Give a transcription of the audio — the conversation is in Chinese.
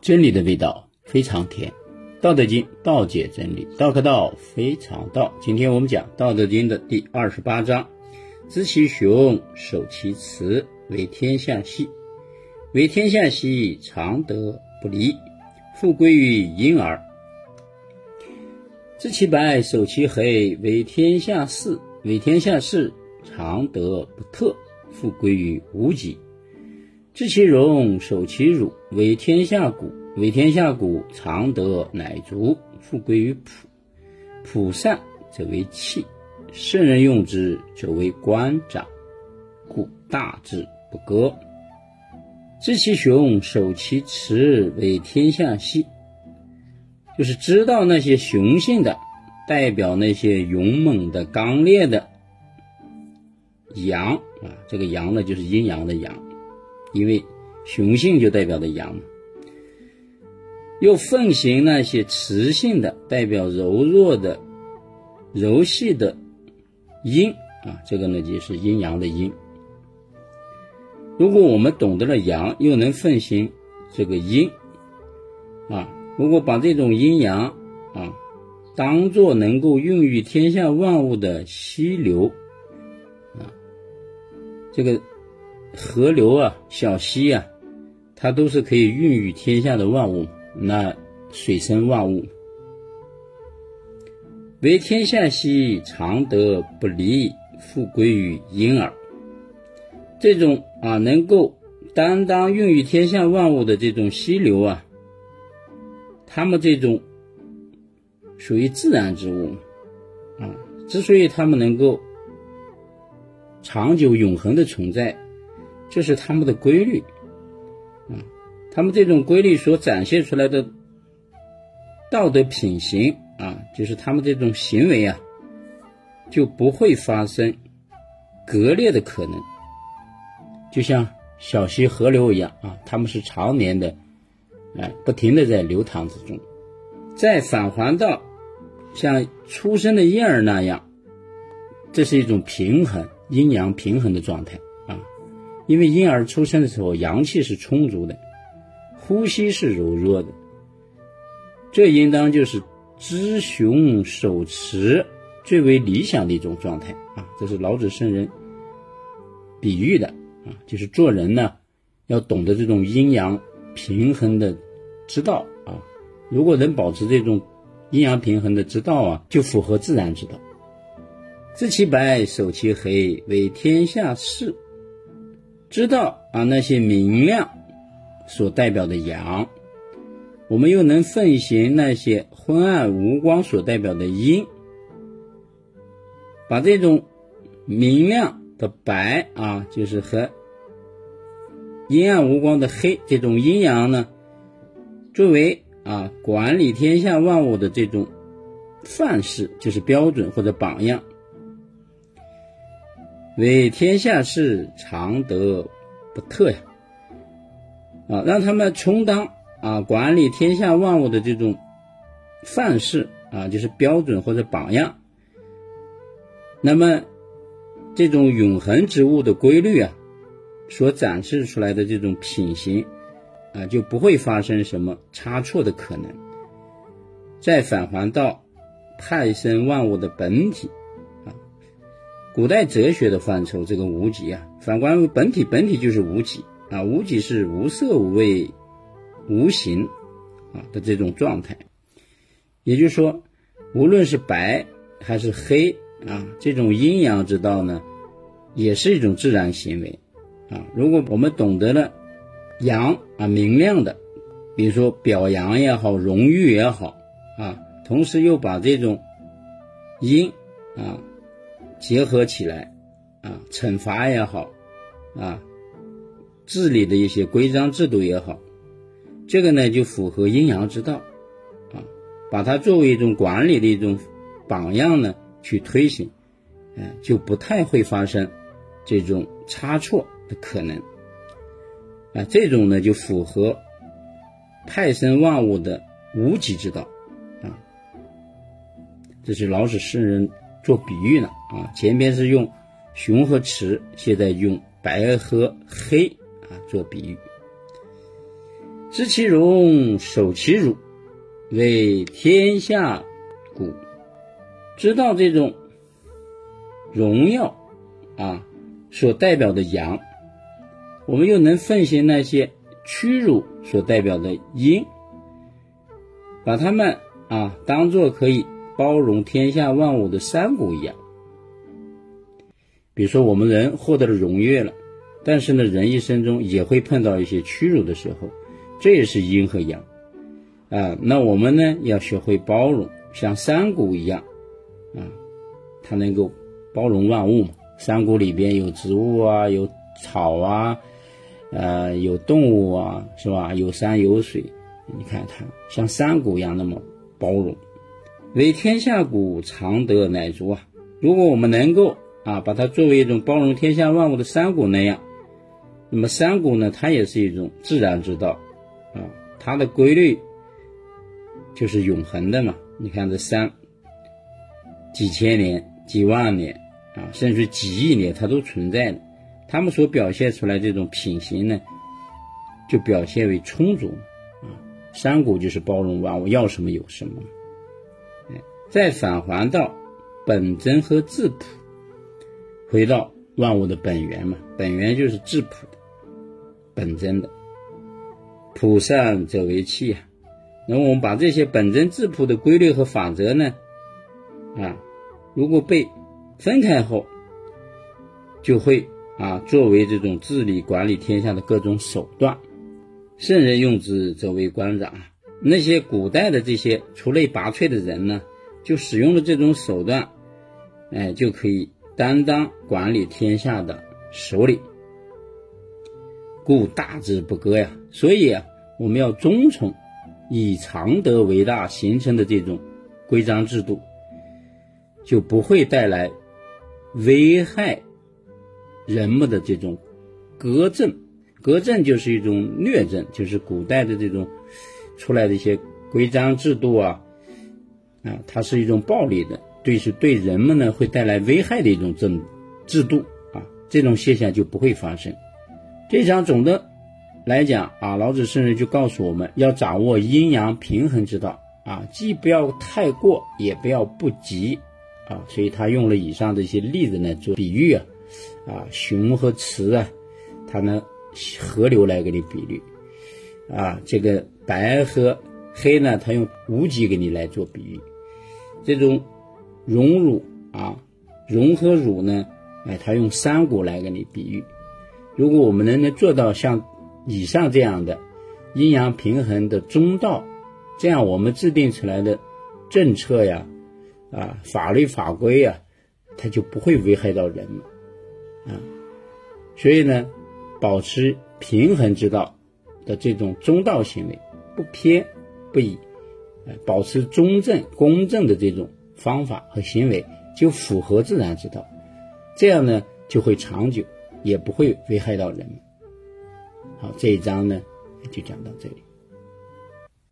真理的味道非常甜，《道德经》道解真理，道可道非常道。今天我们讲《道德经》的第二十八章：知其雄，守其雌，为天下溪。为天下溪，常德不离，复归于婴儿。知其白，守其黑，为天下事。为天下事，常德不特，复归于无己。知其荣，守其辱，为天下谷。为天下谷，常德乃足，复归于朴。朴善则为器，圣人用之，则为官长。故大制不割。知其雄，守其雌，为天下溪。就是知道那些雄性的，代表那些勇猛的、刚烈的阳啊。这个阳呢，就是阴阳的阳。因为雄性就代表的阳，又奉行那些雌性的，代表柔弱的、柔细的阴啊，这个呢就是阴阳的阴。如果我们懂得了阳，又能奉行这个阴啊，如果把这种阴阳啊当做能够孕育天下万物的溪流啊，这个。河流啊，小溪啊，它都是可以孕育天下的万物，那水生万物。为天下溪，常德不离，复归于婴儿。这种啊，能够担当孕育天下万物的这种溪流啊，它们这种属于自然之物啊，之所以它们能够长久永恒的存在。这是他们的规律，啊，他们这种规律所展现出来的道德品行啊，就是他们这种行为啊，就不会发生割裂的可能。就像小溪河流一样啊，他们是常年的，哎，不停的在流淌之中，再返还到像出生的婴儿那样，这是一种平衡阴阳平衡的状态。因为婴儿出生的时候，阳气是充足的，呼吸是柔弱的，这应当就是知雄守雌最为理想的一种状态啊！这是老子圣人比喻的啊，就是做人呢要懂得这种阴阳平衡的之道啊。如果能保持这种阴阳平衡的之道啊，就符合自然之道。知其白，守其黑，为天下事。知道啊那些明亮所代表的阳，我们又能奉行那些昏暗无光所代表的阴，把这种明亮的白啊，就是和阴暗无光的黑这种阴阳呢，作为啊管理天下万物的这种范式，就是标准或者榜样。为天下事，常德不特呀！啊，让他们充当啊管理天下万物的这种范式啊，就是标准或者榜样。那么，这种永恒之物的规律啊，所展示出来的这种品行啊，就不会发生什么差错的可能。再返还到派生万物的本体。古代哲学的范畴，这个无极啊，反观本体，本体就是无极啊，无极是无色无味无形啊的这种状态。也就是说，无论是白还是黑啊，这种阴阳之道呢，也是一种自然行为啊。如果我们懂得了阳啊明亮的，比如说表扬也好，荣誉也好啊，同时又把这种阴啊。结合起来，啊，惩罚也好，啊，治理的一些规章制度也好，这个呢就符合阴阳之道，啊，把它作为一种管理的一种榜样呢去推行，嗯，就不太会发生这种差错的可能，啊，这种呢就符合派生万物的无极之道，啊，这是老子圣人。做比喻呢啊，前边是用雄和雌，现在用白和黑啊做比喻。知其荣，守其辱，为天下谷。知道这种荣耀啊所代表的阳，我们又能奉献那些屈辱所代表的阴，把它们啊当做可以包容天下万物的山谷一样。比如说，我们人获得了荣誉了，但是呢，人一生中也会碰到一些屈辱的时候。这也是阴和阳，啊，那我们呢要学会包容，像山谷一样，啊，它能够包容万物嘛。山谷里边有植物啊，有草啊，呃，有动物啊，是吧？有山有水，你看它像山谷一样那么包容。为天下谷，常德乃足啊！如果我们能够啊，把它作为一种包容天下万物的山谷那样，那么山谷呢，它也是一种自然之道。啊，它的规律就是永恒的嘛。你看这山，几千年、几万年啊，甚至几亿年，它都存在的。它们所表现出来这种品行呢，就表现为充足啊。山谷就是包容万物，要什么有什么。再返还到本真和质朴，回到万物的本源嘛。本源就是质朴的、本真的。朴善则为器啊，那我们把这些本真质朴的规律和法则呢，啊，如果被分开后，就会啊作为这种治理管理天下的各种手段。圣人用之则为官长，那些古代的这些出类拔萃的人呢，就使用了这种手段，哎，就可以担当管理天下的首领。故大之不割呀，所以啊，我们要遵从以常德为大形成的这种规章制度，就不会带来危害人们的这种革政。革政就是一种虐政，就是古代的这种出来的一些规章制度啊，啊，它是一种暴力的，对是对人们呢会带来危害的一种政制度啊，这种现象就不会发生。这场总的来讲啊，老子甚至就告诉我们要掌握阴阳平衡之道啊，既不要太过，也不要不及啊。所以他用了以上这些例子呢做比喻啊，啊，熊和雌啊，他呢河流来给你比喻啊，这个白和黑呢，他用无极给你来做比喻，这种荣辱啊，荣和辱呢，哎，他用山谷来给你比喻。如果我们能能做到像以上这样的阴阳平衡的中道，这样我们制定出来的政策呀，啊法律法规呀，它就不会危害到人们，啊，所以呢，保持平衡之道的这种中道行为，不偏不倚，保持中正公正的这种方法和行为，就符合自然之道，这样呢就会长久。也不会危害到人。好，这一章呢就讲到这里。